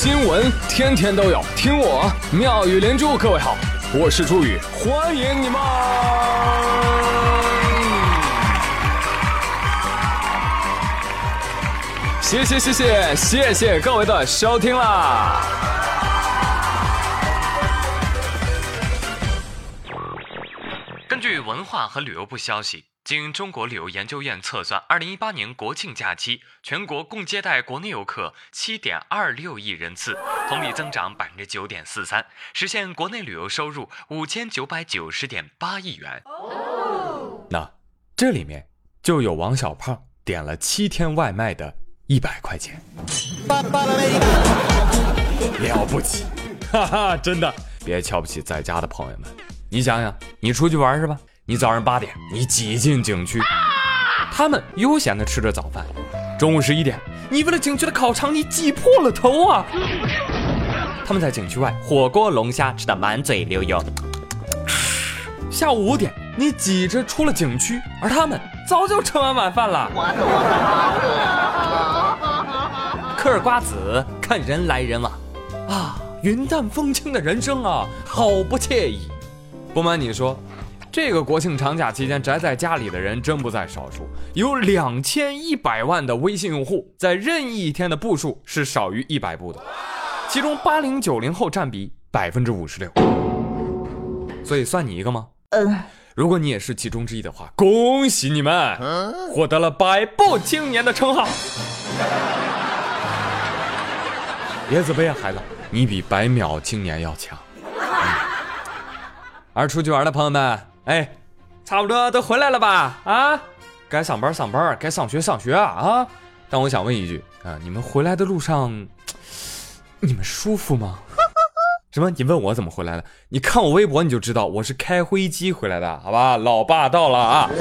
新闻天天都有，听我妙语连珠。各位好，我是朱宇，欢迎你们！谢谢谢谢谢谢各位的收听啦！根据文化和旅游部消息，经中国旅游研究院测算，二零一八年国庆假期，全国共接待国内游客七点二六亿人次，同比增长百分之九点四三，实现国内旅游收入五千九百九十点八亿元。那这里面就有王小胖点了七天外卖的一百块钱，了不起，哈哈，真的，别瞧不起在家的朋友们。你想想，你出去玩是吧？你早上八点，你挤进景区，他们悠闲的吃着早饭。中午十一点，你为了景区的烤肠，你挤破了头啊！他们在景区外火锅龙虾吃的满嘴流油。下午五点，你挤着出了景区，而他们早就吃完晚饭了。嗑儿瓜子，看人来人往，啊，云淡风轻的人生啊，好不惬意。不瞒你说，这个国庆长假期间宅在家里的人真不在少数，有两千一百万的微信用户在任意一天的步数是少于一百步的，其中八零九零后占比百分之五十六。所以算你一个吗？嗯。如果你也是其中之一的话，恭喜你们获得了百步青年的称号。别自卑啊，孩子，你比百秒青年要强。而出去玩的朋友们，哎，差不多都回来了吧？啊，该上班上班，该上学上学啊！啊，但我想问一句啊，你们回来的路上，你们舒服吗？什么？你问我怎么回来的？你看我微博你就知道，我是开飞机回来的，好吧？老霸道了啊！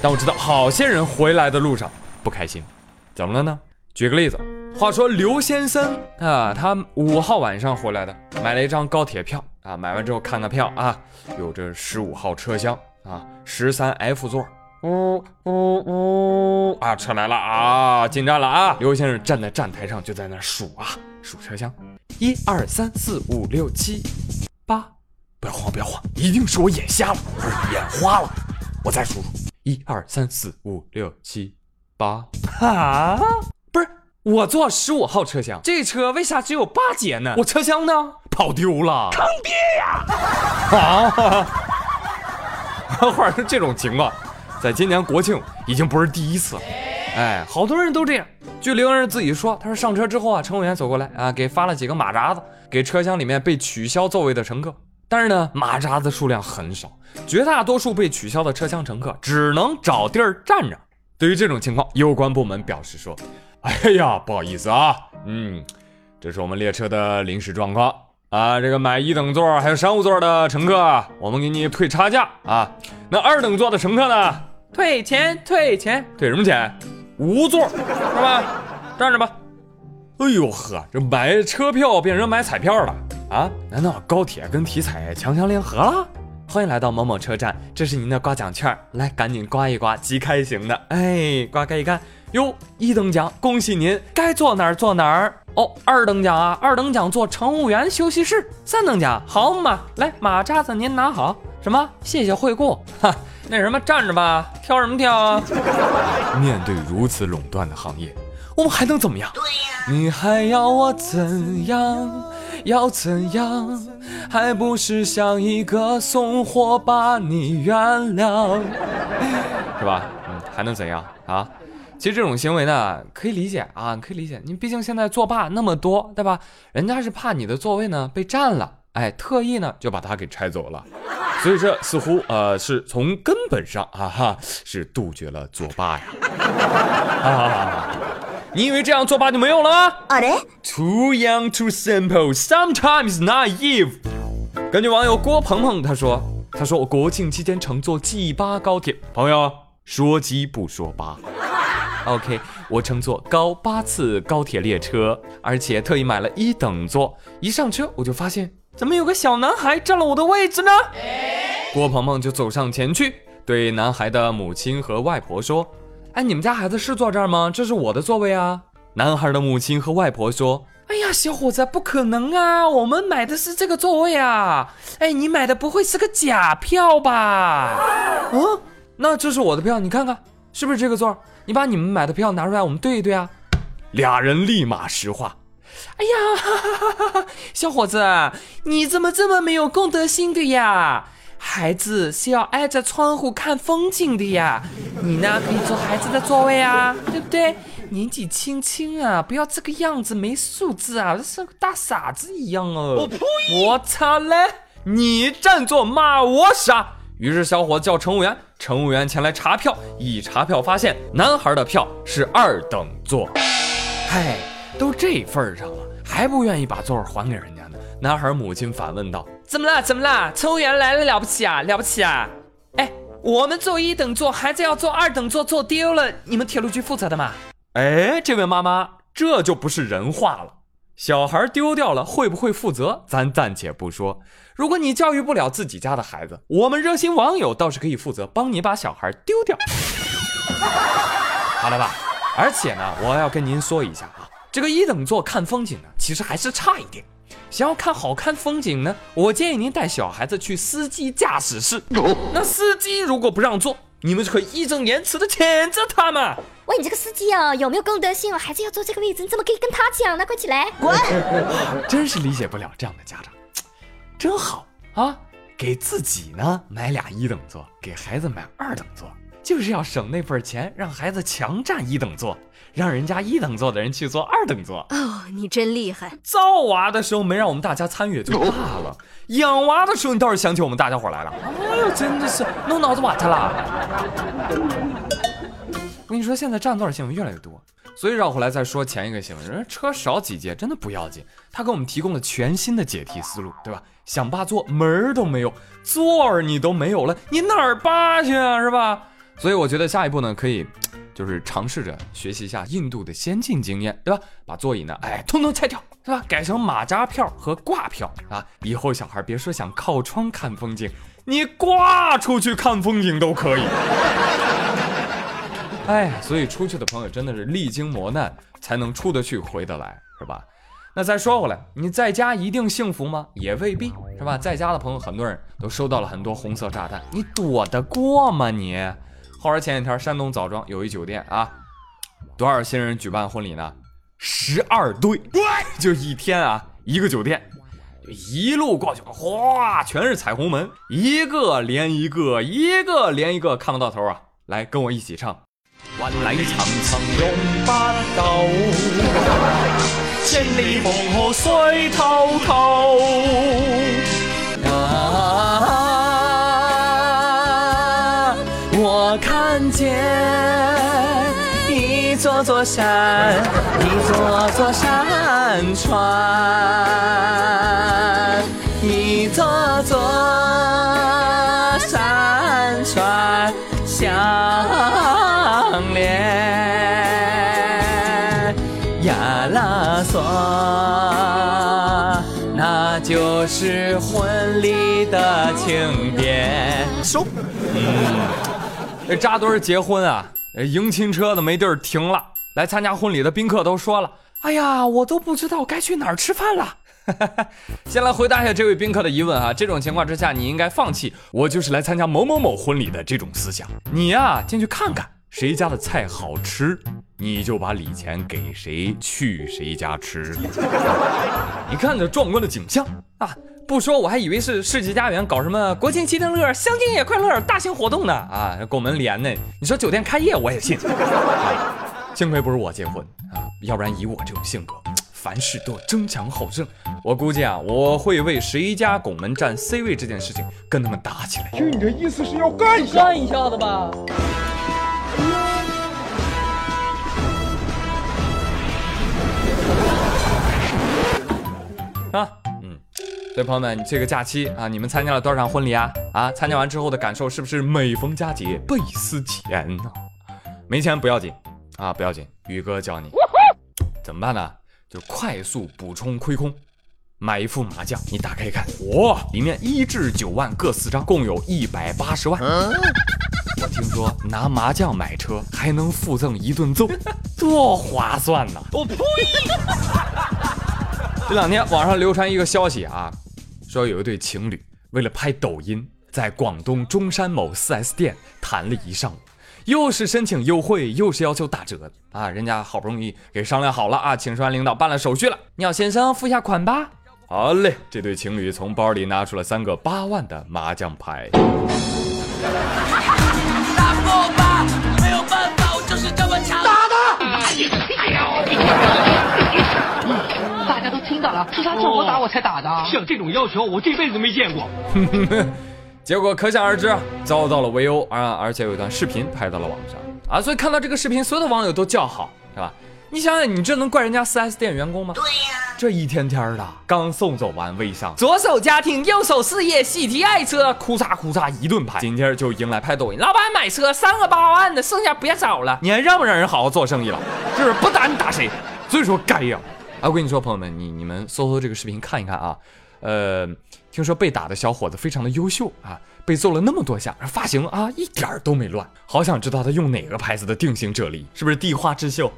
但我知道好些人回来的路上不开心，怎么了呢？举个例子。话说刘先生啊，他五号晚上回来的，买了一张高铁票啊。买完之后看看票啊，有这十五号车厢啊，十三 F 座，呜呜呜啊，车来了啊，进站了啊。刘先生站在站台上就在那数啊，数车厢，一二三四五六七八，不要慌不要慌，一定是我眼瞎了，不是眼花了。我再数数，一二三四五六七八，啊。我坐十五号车厢，这车为啥只有八节呢？我车厢呢？跑丢了，坑爹呀！啊，或者是这种情况，在今年国庆已经不是第一次了。哎，好多人都这样。据刘人自己说，他说上车之后啊，乘务员走过来啊，给发了几个马扎子给车厢里面被取消座位的乘客。但是呢，马扎子数量很少，绝大多数被取消的车厢乘客只能找地儿站着。对于这种情况，有关部门表示说。哎呀，不好意思啊，嗯，这是我们列车的临时状况啊。这个买一等座还有商务座的乘客，我们给你退差价啊。那二等座的乘客呢？退钱，退钱，退什么钱？无座是吧？站着吧。哎呦呵，这买车票变成买彩票了啊？难道高铁跟体彩强强联合了？欢迎来到某某车站，这是您的刮奖券，来赶紧刮一刮，即开型的。哎，刮开一看。哟，一等奖，恭喜您，该坐哪儿坐哪儿。哦，二等奖啊，二等奖坐乘务员休息室。三等奖，好嘛，来马扎子您拿好。什么？谢谢惠顾。哈，那什么，站着吧，挑什么挑啊？面对如此垄断的行业，我们还能怎么样？对呀，你还要我怎样？要怎样？还不是像一个送货把你原谅，是吧？嗯，还能怎样啊？其实这种行为呢，可以理解啊，可以理解。你毕竟现在作罢那么多，对吧？人家是怕你的座位呢被占了，哎，特意呢就把它给拆走了。所以这似乎呃是从根本上啊哈是杜绝了作罢呀。啊，你以为这样作罢就没有了吗？Too young, too simple, sometimes naive。根据网友郭鹏鹏他说，他说我国庆期间乘坐 G 八高铁，朋友说鸡不说八。OK，我乘坐高八次高铁列车，而且特意买了一等座。一上车，我就发现怎么有个小男孩占了我的位置呢？郭鹏鹏就走上前去，对男孩的母亲和外婆说：“哎，你们家孩子是坐这儿吗？这是我的座位啊。”男孩的母亲和外婆说：“哎呀，小伙子，不可能啊！我们买的是这个座位啊！哎，你买的不会是个假票吧？嗯，那这是我的票，你看看是不是这个座？你把你们买的票拿出来，我们对一对啊。”俩人立马石化。哎呀，哈哈哈哈小伙子，你怎么这么没有公德心的呀？孩子是要挨着窗户看风景的呀，你呢可以坐孩子的座位啊，对不对？年纪轻轻啊，不要这个样子，没素质啊，像个大傻子一样哦！我呸！我操嘞！你占座骂我傻！于是小伙子叫乘务员，乘务员前来查票，一查票发现男孩的票是二等座。嗨，都这份上了，还不愿意把座还给人家呢？男孩母亲反问道：“怎么了？怎么了？乘务员来了了不起啊？了不起啊？哎，我们坐一等座，孩子要坐二等座，坐丢了，你们铁路局负责的吗？”哎，这位妈妈，这就不是人话了。小孩丢掉了，会不会负责？咱暂且不说。如果你教育不了自己家的孩子，我们热心网友倒是可以负责，帮你把小孩丢掉。好了吧？而且呢，我要跟您说一下啊，这个一等座看风景呢，其实还是差一点。想要看好看风景呢，我建议您带小孩子去司机驾驶室。那司机如果不让座，你们就可以义正言辞的谴责他嘛。喂，你这个司机哦，有没有公德心哦？孩子要坐这个位置，你怎么可以跟他抢呢？快起来，滚！真是理解不了这样的家长，真好啊！给自己呢买俩一等座，给孩子买二等座。就是要省那份钱，让孩子强占一等座，让人家一等座的人去坐二等座。哦，你真厉害！造娃的时候没让我们大家参与就罢了，养娃的时候你倒是想起我们大家伙来了。哎呦，真的是弄脑子瓦特了。我跟你说，现在占座的新闻越来越多，所以绕回来再说前一个新闻，人车少几节真的不要紧，他给我们提供了全新的解题思路，对吧？想霸座门儿都没有，座儿你都没有了，你哪儿霸去啊？是吧？所以我觉得下一步呢，可以 就是尝试着学习一下印度的先进经验，对吧？把座椅呢，哎，通通拆掉，是吧？改成马扎票和挂票啊！以后小孩别说想靠窗看风景，你挂出去看风景都可以。哎，所以出去的朋友真的是历经磨难才能出得去回得来，是吧？那再说回来，你在家一定幸福吗？也未必，是吧？在家的朋友很多人都收到了很多红色炸弹，你躲得过吗？你？后来前几天，山东枣庄有一酒店啊，多少新人举办婚礼呢？十二对，就一天啊，一个酒店，一路过去，哗，全是彩虹门，一个连一个，一个连一个，看不到头啊！来，跟我一起唱：万里长城永不倒，千里黄河水滔滔。山，一座座山川，一座座山川相连。呀啦嗦，那就是婚礼的庆典。收，嗯。这扎堆结婚啊，迎亲车子没地儿停了。来参加婚礼的宾客都说了：“哎呀，我都不知道该去哪儿吃饭了。”先来回答一下这位宾客的疑问啊，这种情况之下，你应该放弃我就是来参加某某某婚礼的这种思想。你呀，进去看看谁家的菜好吃，你就把礼钱给谁，去谁家吃。你看这壮观的景象啊！不说，我还以为是世纪佳缘搞什么国庆七天乐、相亲也快乐大型活动呢啊！拱门连呢，你说酒店开业我也信。幸亏不是我结婚啊，要不然以我这种性格，凡事都争强好胜。我估计啊，我会为谁家拱门占 C 位这件事情跟他们打起来。听你的意思是要干一下？干一下子吧。啊。所以朋友们，这个假期啊，你们参加了多少场婚礼啊？啊，参加完之后的感受是不是每逢佳节倍思钱呢？没钱不要紧啊，不要紧，宇哥教你怎么办呢？就快速补充亏空，买一副麻将，你打开一看，哇，里面一至九万各四张，共有一百八十万。我听说拿麻将买车还能附赠一顿揍，多划算呐！我呸！这两天网上流传一个消息啊，说有一对情侣为了拍抖音，在广东中山某 4S 店谈了一上午，又是申请优惠，又是要求打折啊！人家好不容易给商量好了啊，请示完领导办了手续了，鸟先生付下款吧。好嘞，这对情侣从包里拿出了三个八万的麻将牌。打不过我吧，没有办法，我就是这么强。打大家都听到了，是他叫我打我才打的。像这种要求，我这辈子都没见过。结果可想而知，遭到了围殴啊！而且有一段视频拍到了网上啊，所以看到这个视频，所有的网友都叫好，是吧？你想想，你这能怪人家 4S 店员工吗？对呀，这一天天的，刚送走完微商，左手家庭，右手事业，喜提爱车，哭嚓哭嚓一顿拍，紧接着就迎来拍抖音，老板买车三个八万的，剩下别找了，你还让不让人好好做生意了？就是？不打你打谁？所以说该呀！啊，我跟你说，朋友们，你你们搜搜这个视频看一看啊，呃，听说被打的小伙子非常的优秀啊，被揍了那么多下，发型啊一点儿都没乱，好想知道他用哪个牌子的定型啫喱，是不是地花之秀？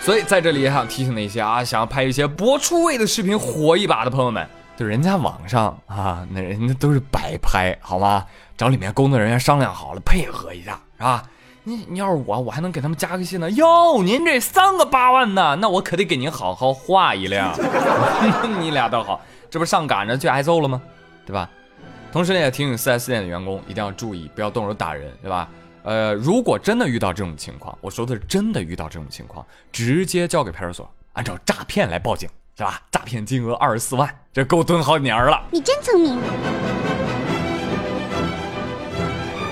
所以在这里也想提醒那些啊，想要拍一些博出位的视频火一把的朋友们，就人家网上啊，那人家都是摆拍，好吗？找里面工作人员商量好了，配合一下，是吧？你你要是我，我还能给他们加个戏呢。哟，您这三个八万呢，那我可得给您好好画一辆。你俩倒好，这不上赶着去挨揍了吗？对吧？同时呢，也提醒 4S 店的员工一定要注意，不要动手打人，对吧？呃，如果真的遇到这种情况，我说的是真的遇到这种情况，直接交给派出所，按照诈骗来报警，是吧？诈骗金额二十四万，这够蹲好几年了。你真聪明。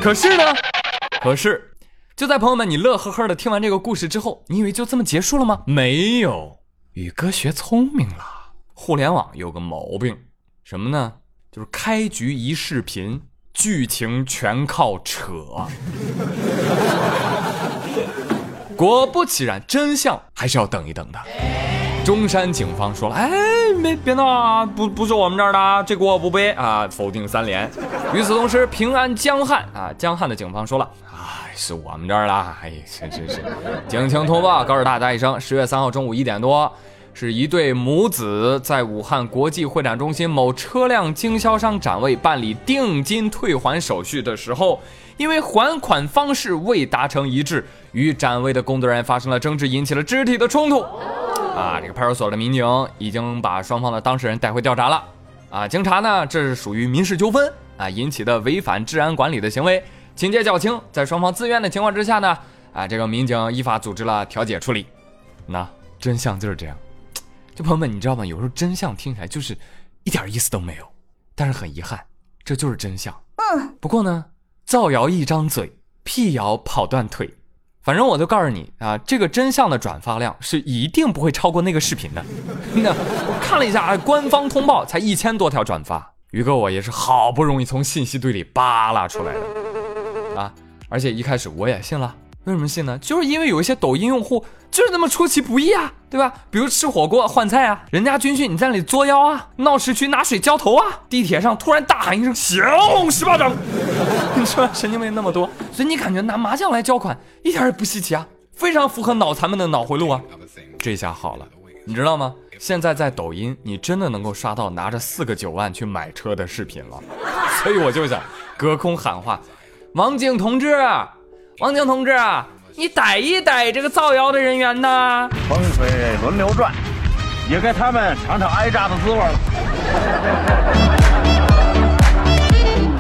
可是呢，可是，就在朋友们你乐呵呵的听完这个故事之后，你以为就这么结束了吗？没有，宇哥学聪明了。互联网有个毛病，什么呢？就是开局一视频，剧情全靠扯。果不其然，真相还是要等一等的。中山警方说了：“哎，没别闹啊，不不是我们这儿的啊，这锅我不背啊，否定三连。”与此同时，平安江汉啊，江汉的警方说了：“哎，是我们这儿的，哎，是是是，警情通报，告诉大家一声，十月三号中午一点多，是一对母子在武汉国际会展中心某车辆经销商展位办理定金退还手续的时候，因为还款方式未达成一致，与展位的工作人员发生了争执，引起了肢体的冲突。”啊，这个派出所的民警已经把双方的当事人带回调查了。啊，经查呢，这是属于民事纠纷啊引起的违反治安管理的行为，情节较轻。在双方自愿的情况之下呢，啊，这个民警依法组织了调解处理。那真相就是这样。就朋友们，你知道吗？有时候真相听起来就是一点意思都没有，但是很遗憾，这就是真相。嗯。不过呢，造谣一张嘴，辟谣跑断腿。反正我就告诉你啊，这个真相的转发量是一定不会超过那个视频的。那我看了一下啊，官方通报才一千多条转发，于哥我也是好不容易从信息堆里扒拉出来的啊！而且一开始我也信了，为什么信呢？就是因为有一些抖音用户就是那么出其不意啊，对吧？比如吃火锅换菜啊，人家军训你在那里作妖啊，闹市区拿水浇头啊，地铁上突然大喊一声“降龙十八掌”，你说神经病那么多，所以你感觉拿麻将来交款一点也不稀奇啊，非常符合脑残们的脑回路啊。这下好了，你知道吗？现在在抖音你真的能够刷到拿着四个九万去买车的视频了，所以我就想隔空喊话：王静同志，王静同志，你逮一逮这个造谣的人员呐！风水轮流转，也该他们尝尝挨炸的滋味了。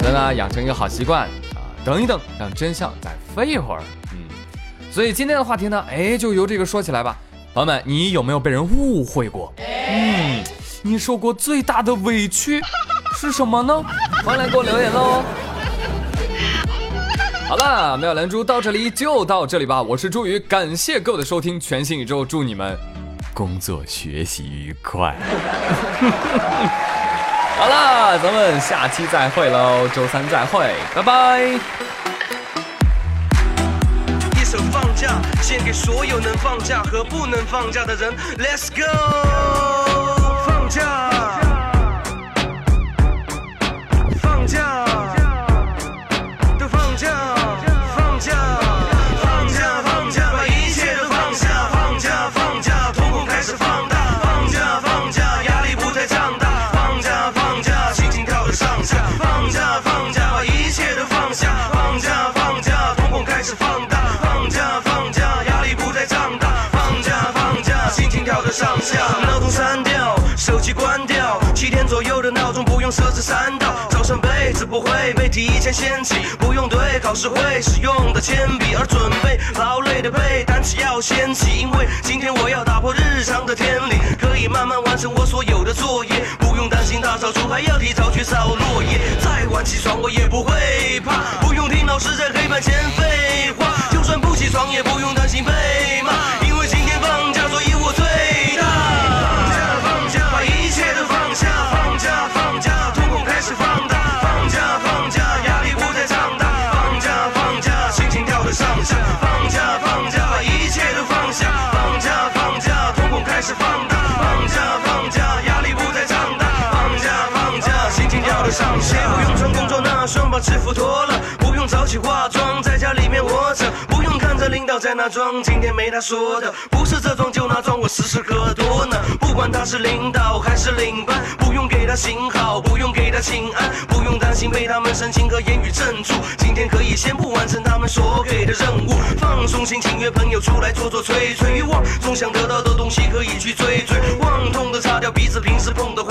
所以呢，养成一个好习惯啊，等一等，让真相再飞一会儿。嗯，所以今天的话题呢，哎，就由这个说起来吧。朋友们，你有没有被人误会过？嗯，你受过最大的委屈是什么呢？欢迎来给我留言喽。好了，妙兰珠到这里就到这里吧。我是朱宇，感谢各位的收听，全新宇宙祝你们工作学习愉快。好了，咱们下期再会喽，周三再会，拜拜。一首放假，献给所有能放假和不能放假的人。Let's go，设置三道，早上被子不会被提前掀起，不用对考试会使用的铅笔，而准备劳累的背单词要掀起，因为今天我要打破日常的天理，可以慢慢完成我所有的作业，不用担心大扫除还要提早去扫落叶，再晚起床我也不会怕，不用听老师在黑板前废话，就算不起床也不用担心被骂，制服脱了，不用早起化妆，在家里面窝着，不用看着领导在那装，今天没他说的，不是这装就那装，我时时刻多呢。不管他是领导还是领班，不用给他行好，不用给他请安，不用担心被他们深情和言语镇住。今天可以先不完成他们所给的任务，放松心情，约朋友出来坐坐吹吹。欲望总想得到的东西可以去追追，望痛的擦掉彼此平时碰的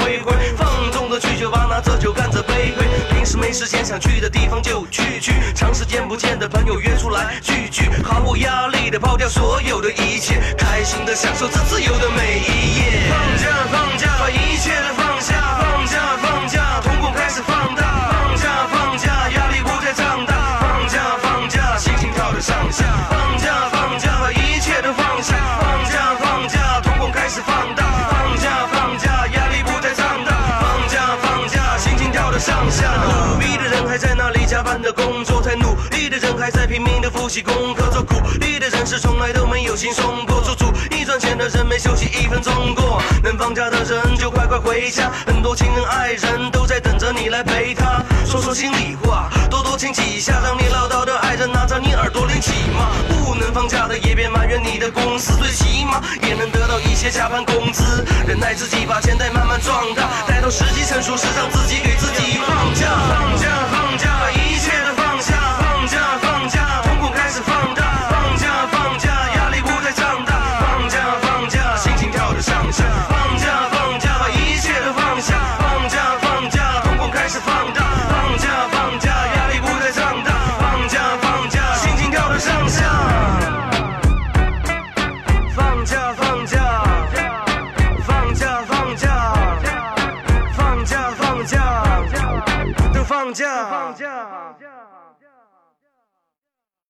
没时间想去的地方就去去，长时间不见的朋友约出来聚聚，毫无压力的抛掉所有的一切，开心的享受这自由的每一夜。的工作，太努力的人还在拼命的复习功课，做苦力的人是从来都没有轻松过，做主意赚钱的人没休息一分钟过，能放假的人就快快回家，很多亲人爱人都在等着你来陪他，说说心里话，多多亲几下，让你唠叨的爱人拿着你耳朵练起嘛。不能放假的也别埋怨你的公司，最起码也能得到一些加班工资。忍耐自己，把钱袋慢慢壮大，待到时机成熟时，让自己给自己放假，放假